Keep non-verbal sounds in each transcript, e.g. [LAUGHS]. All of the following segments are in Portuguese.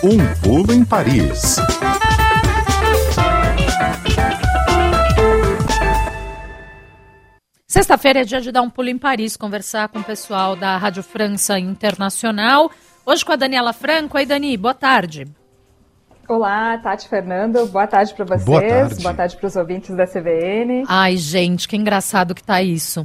Um pulo em Paris. Sexta-feira é dia de dar um pulo em Paris, conversar com o pessoal da Rádio França Internacional. Hoje com a Daniela Franco. Oi, Dani, boa tarde. Olá, Tati Fernando. Boa tarde para vocês. Boa tarde, boa tarde para os ouvintes da CBN. Ai, gente, que engraçado que tá isso.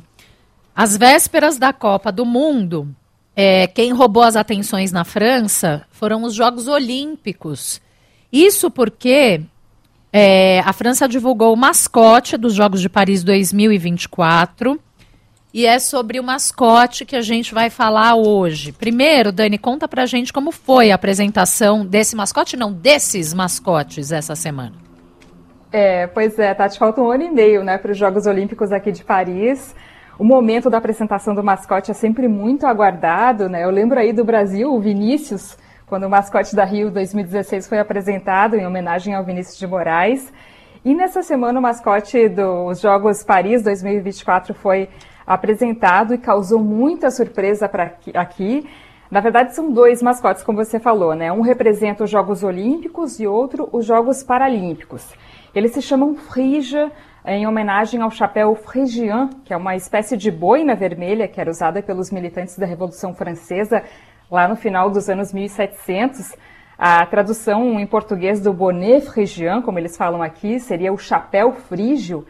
Às vésperas da Copa do Mundo, é, quem roubou as atenções na França foram os Jogos Olímpicos. Isso porque é, a França divulgou o mascote dos Jogos de Paris 2024. E é sobre o mascote que a gente vai falar hoje. Primeiro, Dani, conta pra gente como foi a apresentação desse mascote, não, desses mascotes essa semana. É, pois é, Tati, falta um ano e meio, né, para os Jogos Olímpicos aqui de Paris. O momento da apresentação do mascote é sempre muito aguardado, né? Eu lembro aí do Brasil, o Vinícius, quando o mascote da Rio 2016 foi apresentado em homenagem ao Vinícius de Moraes. E nessa semana o mascote dos Jogos Paris 2024 foi apresentado e causou muita surpresa para aqui. Na verdade, são dois mascotes, como você falou, né? Um representa os Jogos Olímpicos e outro os Jogos Paralímpicos. Eles se chamam Frija, em homenagem ao chapéu frigien, que é uma espécie de boina vermelha que era usada pelos militantes da Revolução Francesa lá no final dos anos 1700. A tradução em português do bonnet frigien, como eles falam aqui, seria o chapéu frígio.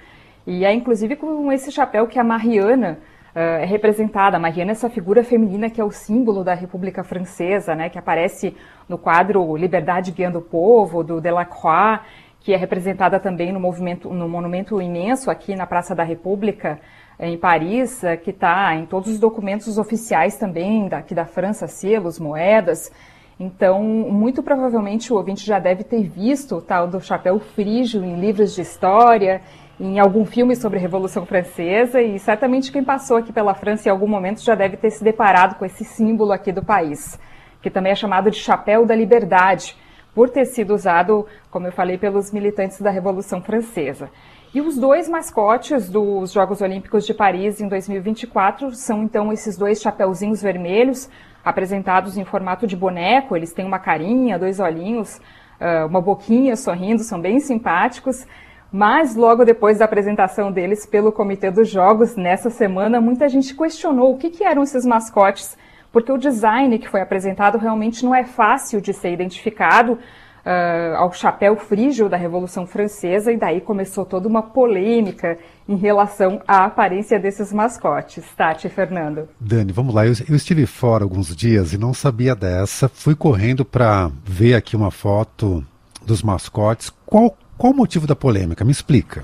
E é inclusive com esse chapéu que a Mariana uh, é representada. A Mariana é essa figura feminina que é o símbolo da República Francesa, né, que aparece no quadro Liberdade Guiando o Povo, do Delacroix que é representada também no movimento, no monumento imenso aqui na Praça da República, em Paris, eh, que está em todos os documentos oficiais também daqui da França, selos, moedas. Então, muito provavelmente o ouvinte já deve ter visto o tal do chapéu frígio em livros de história, em algum filme sobre a Revolução Francesa, e certamente quem passou aqui pela França em algum momento já deve ter se deparado com esse símbolo aqui do país, que também é chamado de chapéu da liberdade por ter sido usado, como eu falei, pelos militantes da Revolução Francesa. E os dois mascotes dos Jogos Olímpicos de Paris em 2024 são então esses dois chapeuzinhos vermelhos, apresentados em formato de boneco. Eles têm uma carinha, dois olhinhos, ah, uma boquinha sorrindo, são bem simpáticos. Mas logo depois da apresentação deles pelo Comitê dos Jogos, nessa semana, muita gente questionou o que, que eram esses mascotes porque o design que foi apresentado realmente não é fácil de ser identificado uh, ao chapéu frígio da Revolução Francesa, e daí começou toda uma polêmica em relação à aparência desses mascotes. Tati e Fernando. Dani, vamos lá. Eu, eu estive fora alguns dias e não sabia dessa. Fui correndo para ver aqui uma foto dos mascotes. Qual, qual o motivo da polêmica? Me explica.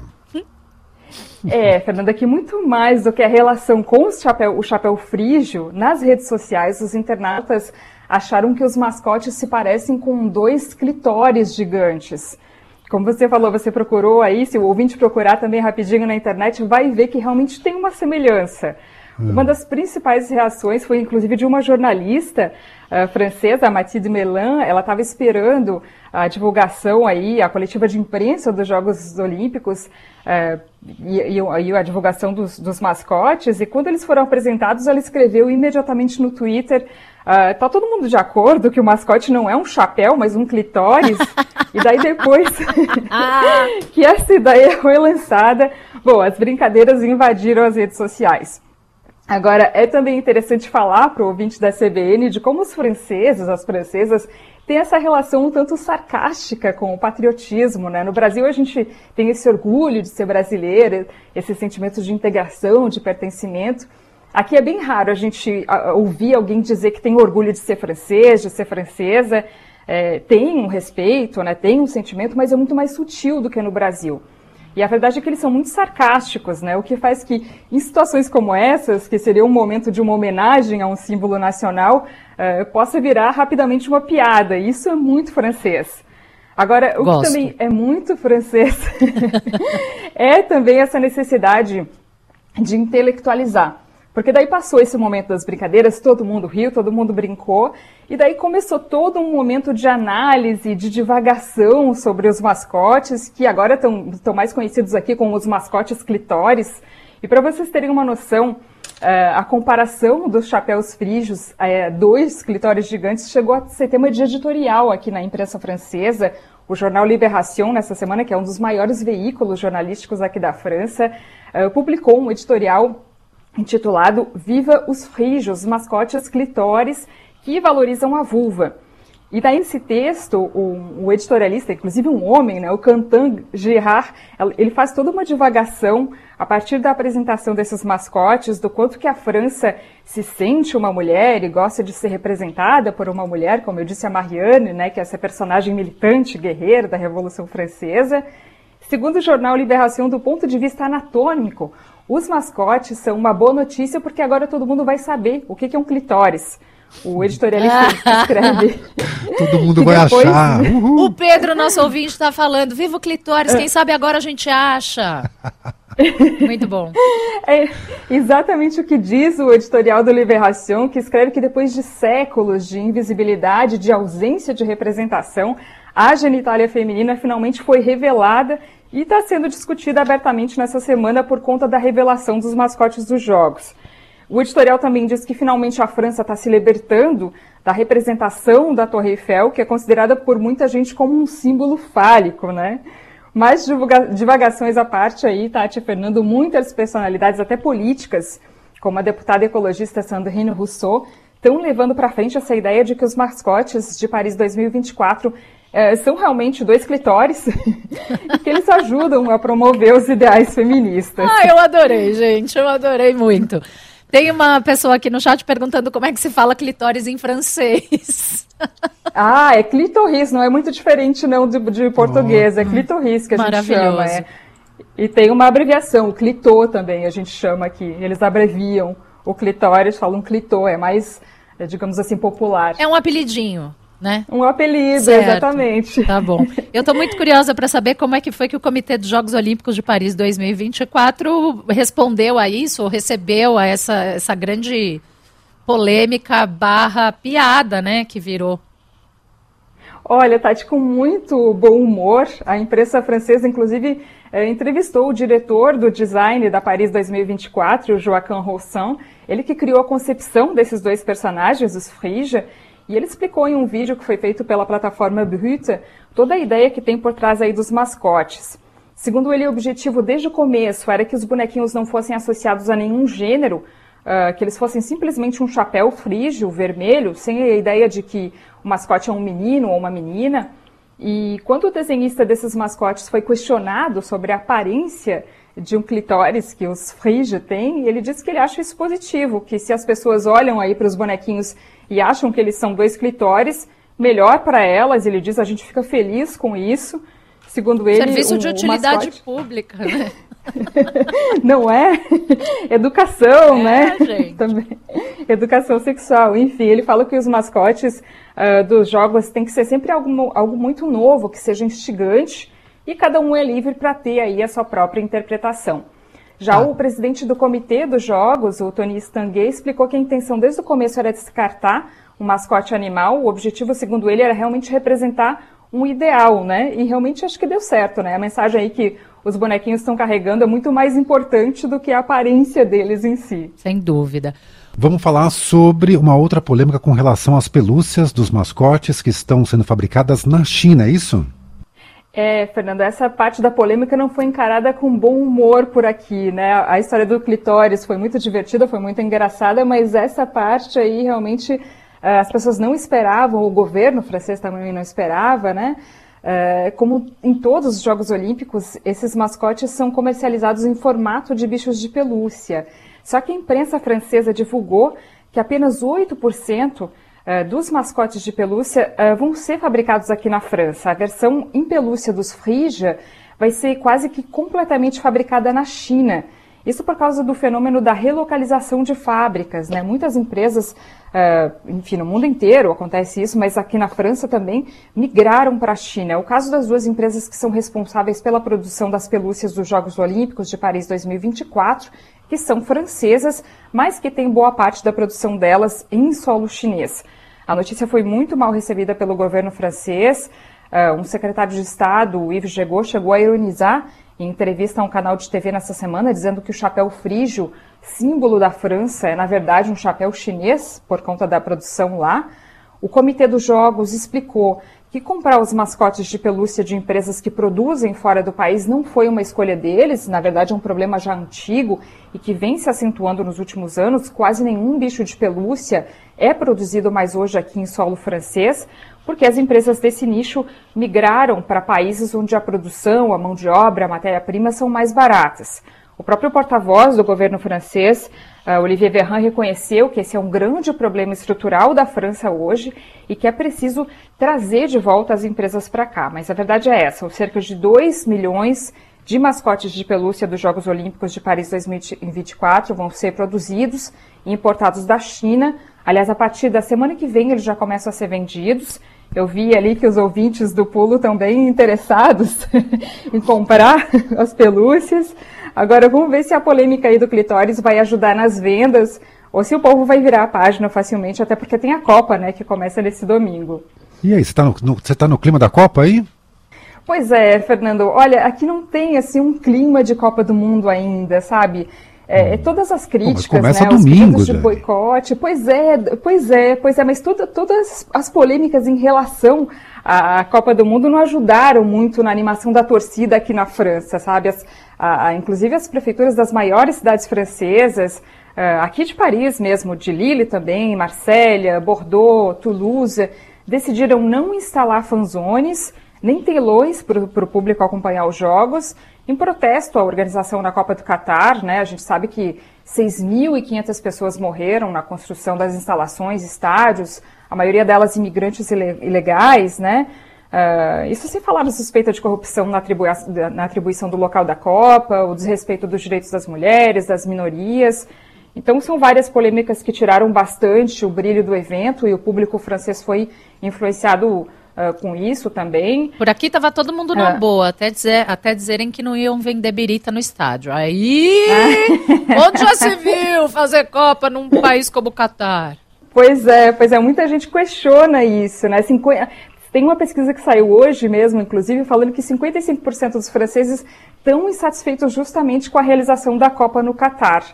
[LAUGHS] É, Fernanda, que muito mais do que a relação com o chapéu, o chapéu frígio, nas redes sociais, os internautas acharam que os mascotes se parecem com dois clitóris gigantes. Como você falou, você procurou aí, se o ouvinte procurar também rapidinho na internet, vai ver que realmente tem uma semelhança. Hum. Uma das principais reações foi, inclusive, de uma jornalista uh, francesa, Mathilde Melan. Ela estava esperando a divulgação aí, a coletiva de imprensa dos Jogos Olímpicos uh, e, e, e, a divulgação dos, dos, mascotes. E quando eles foram apresentados, ela escreveu imediatamente no Twitter Uh, tá todo mundo de acordo que o mascote não é um chapéu, mas um clitóris? [LAUGHS] e daí depois [LAUGHS] [LAUGHS] que essa ideia foi lançada, bom, as brincadeiras invadiram as redes sociais. Agora, é também interessante falar para o ouvinte da CBN de como os franceses, as francesas, têm essa relação um tanto sarcástica com o patriotismo. Né? No Brasil, a gente tem esse orgulho de ser brasileiro, esse sentimento de integração, de pertencimento. Aqui é bem raro a gente ouvir alguém dizer que tem orgulho de ser francês, de ser francesa. É, tem um respeito, né? tem um sentimento, mas é muito mais sutil do que no Brasil. E a verdade é que eles são muito sarcásticos, né? O que faz que, em situações como essas, que seria um momento de uma homenagem a um símbolo nacional, uh, possa virar rapidamente uma piada. Isso é muito francês. Agora, o Gosto. que também é muito francês [LAUGHS] é também essa necessidade de intelectualizar. Porque daí passou esse momento das brincadeiras, todo mundo riu, todo mundo brincou, e daí começou todo um momento de análise, de divagação sobre os mascotes, que agora estão mais conhecidos aqui como os mascotes clitóris. E para vocês terem uma noção, Uh, a comparação dos chapéus frígios, uh, dois clitóris gigantes, chegou a ser tema de editorial aqui na imprensa francesa. O jornal Libération, nessa semana, que é um dos maiores veículos jornalísticos aqui da França, uh, publicou um editorial intitulado Viva os frígios, mascotes clitóris que valorizam a vulva. E daí nesse texto, o, o, editorialista, inclusive um homem, né, o Cantan Girard, ele faz toda uma divagação a partir da apresentação desses mascotes, do quanto que a França se sente uma mulher e gosta de ser representada por uma mulher, como eu disse a Marianne, né, que é essa personagem militante, guerreira da Revolução Francesa. Segundo o jornal Libération, do ponto de vista anatômico, os mascotes são uma boa notícia porque agora todo mundo vai saber o que é um clitóris. O editorialista [LAUGHS] escreve. Todo mundo vai [LAUGHS] depois... achar. Uhul. O Pedro, nosso ouvinte, está falando: Viva o clitóris, quem sabe agora a gente acha. [LAUGHS] Muito bom. É exatamente o que diz o editorial do Libération, que escreve que depois de séculos de invisibilidade, de ausência de representação, a genitália feminina finalmente foi revelada e está sendo discutida abertamente nessa semana por conta da revelação dos mascotes dos jogos. O editorial também diz que finalmente a França está se libertando da representação da Torre Eiffel, que é considerada por muita gente como um símbolo fálico, né? Mas divagações à parte aí, Tati Fernando, muitas personalidades, até políticas, como a deputada ecologista Sandrine Rousseau, estão levando para frente essa ideia de que os mascotes de Paris 2024 é, são realmente dois clitóris [LAUGHS] que eles ajudam a promover os ideais feministas. Ah, eu adorei, gente, eu adorei muito. Tem uma pessoa aqui no chat perguntando como é que se fala clitóris em francês. [LAUGHS] Ah, é clitoris, não é muito diferente não de, de português, oh. é clitoris que a gente chama. É. E tem uma abreviação, clitô também a gente chama aqui. Eles abreviam o clitóris, falam clitô, é mais, é, digamos assim, popular. É um apelidinho né? Um apelido, certo. exatamente. Tá bom. Eu estou muito curiosa para saber como é que foi que o Comitê dos Jogos Olímpicos de Paris 2024 respondeu a isso, ou recebeu a essa, essa grande polêmica barra piada, né, que virou. Olha, Tati, com muito bom humor, a imprensa francesa, inclusive, eh, entrevistou o diretor do design da Paris 2024, o Joaquim Roussan, ele que criou a concepção desses dois personagens, os Frige, e ele explicou em um vídeo que foi feito pela plataforma Brute toda a ideia que tem por trás aí dos mascotes. Segundo ele, o objetivo desde o começo era que os bonequinhos não fossem associados a nenhum gênero, uh, que eles fossem simplesmente um chapéu frígio, vermelho, sem a ideia de que o mascote é um menino ou uma menina. E quando o desenhista desses mascotes foi questionado sobre a aparência de um clitóris que os Frige têm, ele disse que ele acha isso positivo, que se as pessoas olham aí para os bonequinhos e acham que eles são dois clitóris, melhor para elas, ele diz, a gente fica feliz com isso. Segundo ele, serviço de utilidade mascote... pública, né? [LAUGHS] Não é? [LAUGHS] Educação, é, né? Gente. Também. Educação sexual. Enfim, ele fala que os mascotes uh, dos jogos tem que ser sempre algo, algo muito novo, que seja instigante, e cada um é livre para ter aí a sua própria interpretação. Já ah. o presidente do comitê dos jogos, o Tony Stanguet, explicou que a intenção desde o começo era descartar o mascote animal. O objetivo, segundo ele, era realmente representar um ideal, né? E realmente acho que deu certo, né? A mensagem aí que os bonequinhos estão carregando é muito mais importante do que a aparência deles em si. Sem dúvida. Vamos falar sobre uma outra polêmica com relação às pelúcias dos mascotes que estão sendo fabricadas na China, é isso? É, Fernando, essa parte da polêmica não foi encarada com bom humor por aqui, né? A história do clitóris foi muito divertida, foi muito engraçada, mas essa parte aí realmente eh, as pessoas não esperavam, o governo francês também não esperava, né? Eh, como em todos os Jogos Olímpicos, esses mascotes são comercializados em formato de bichos de pelúcia. Só que a imprensa francesa divulgou que apenas 8% uh, dos mascotes de pelúcia uh, vão ser fabricados aqui na França. A versão em pelúcia dos Frisia vai ser quase que completamente fabricada na China. Isso por causa do fenômeno da relocalização de fábricas. Né? Muitas empresas, uh, enfim, no mundo inteiro acontece isso, mas aqui na França também migraram para a China. É o caso das duas empresas que são responsáveis pela produção das pelúcias dos Jogos Olímpicos de Paris 2024, que são francesas, mas que têm boa parte da produção delas em solo chinês. A notícia foi muito mal recebida pelo governo francês. Uh, um secretário de Estado, Yves Jegot, chegou a ironizar em entrevista a um canal de TV nessa semana, dizendo que o chapéu frígio, símbolo da França, é na verdade um chapéu chinês, por conta da produção lá. O Comitê dos Jogos explicou que comprar os mascotes de pelúcia de empresas que produzem fora do país não foi uma escolha deles, na verdade é um problema já antigo e que vem se acentuando nos últimos anos. Quase nenhum bicho de pelúcia é produzido mais hoje aqui em solo francês, porque as empresas desse nicho migraram para países onde a produção, a mão de obra, a matéria-prima são mais baratas. O próprio porta-voz do governo francês, Olivier Véran, reconheceu que esse é um grande problema estrutural da França hoje e que é preciso trazer de volta as empresas para cá. Mas a verdade é essa: cerca de 2 milhões de mascotes de pelúcia dos Jogos Olímpicos de Paris 2024 vão ser produzidos e importados da China. Aliás, a partir da semana que vem eles já começam a ser vendidos. Eu vi ali que os ouvintes do Pulo estão bem interessados [LAUGHS] em comprar as pelúcias. Agora vamos ver se a polêmica aí do clitóris vai ajudar nas vendas ou se o povo vai virar a página facilmente, até porque tem a Copa, né, que começa nesse domingo. E aí, você está no, no, tá no clima da Copa aí? Pois é, Fernando. Olha, aqui não tem assim um clima de Copa do Mundo ainda, sabe? É, é todas as críticas, Pô, começa né, domingo, de boicote, pois é, pois é, pois é, mas tudo, todas as polêmicas em relação à Copa do Mundo não ajudaram muito na animação da torcida aqui na França, sabe? As, a, a, inclusive as prefeituras das maiores cidades francesas, uh, aqui de Paris mesmo, de Lille também, Marselha, Bordeaux, Toulouse, decidiram não instalar fanzones nem telões para o público acompanhar os jogos, em protesto à organização da Copa do Catar. Né? A gente sabe que 6.500 pessoas morreram na construção das instalações, estádios, a maioria delas imigrantes ilegais, né? Uh, isso sem falar da suspeita de corrupção na, atribui na atribuição do local da Copa, o desrespeito dos direitos das mulheres, das minorias. Então, são várias polêmicas que tiraram bastante o brilho do evento e o público francês foi influenciado uh, com isso também. Por aqui estava todo mundo na uh. boa, até, dizer, até dizerem que não iam vender birita no estádio. Aí, ah. onde já se viu fazer Copa num país como o Catar? Pois é, pois é, muita gente questiona isso, né? 50, tem uma pesquisa que saiu hoje mesmo, inclusive, falando que 55% dos franceses estão insatisfeitos justamente com a realização da Copa no Catar.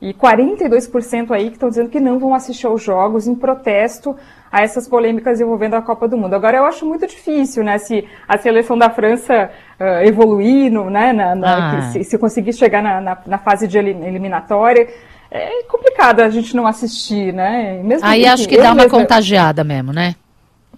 E 42% aí que estão dizendo que não vão assistir aos jogos em protesto a essas polêmicas envolvendo a Copa do Mundo. Agora, eu acho muito difícil, né, se a seleção da França uh, evoluir, no, né, na, na, ah. se, se, conseguir chegar na, na, fase de eliminatória. É complicado a gente não assistir, né? Mesmo aí acho que dá uma contagiada mesmo, né?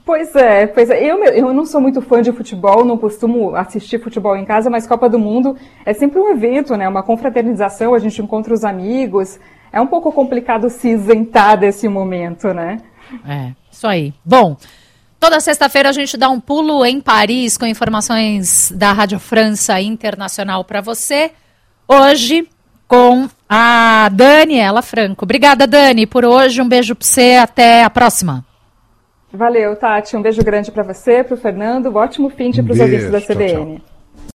Pois é, pois é. Eu, eu não sou muito fã de futebol, não costumo assistir futebol em casa, mas Copa do Mundo é sempre um evento, né? Uma confraternização, a gente encontra os amigos. É um pouco complicado se isentar desse momento, né? É, isso aí. Bom, toda sexta-feira a gente dá um pulo em Paris com informações da Rádio França Internacional para você. Hoje, com a Daniela Franco. Obrigada, Dani, por hoje. Um beijo para você. Até a próxima. Valeu, Tati. Um beijo grande para você, para o Fernando. Um ótimo fim de para os ouvintes da CBN. Tchau, tchau.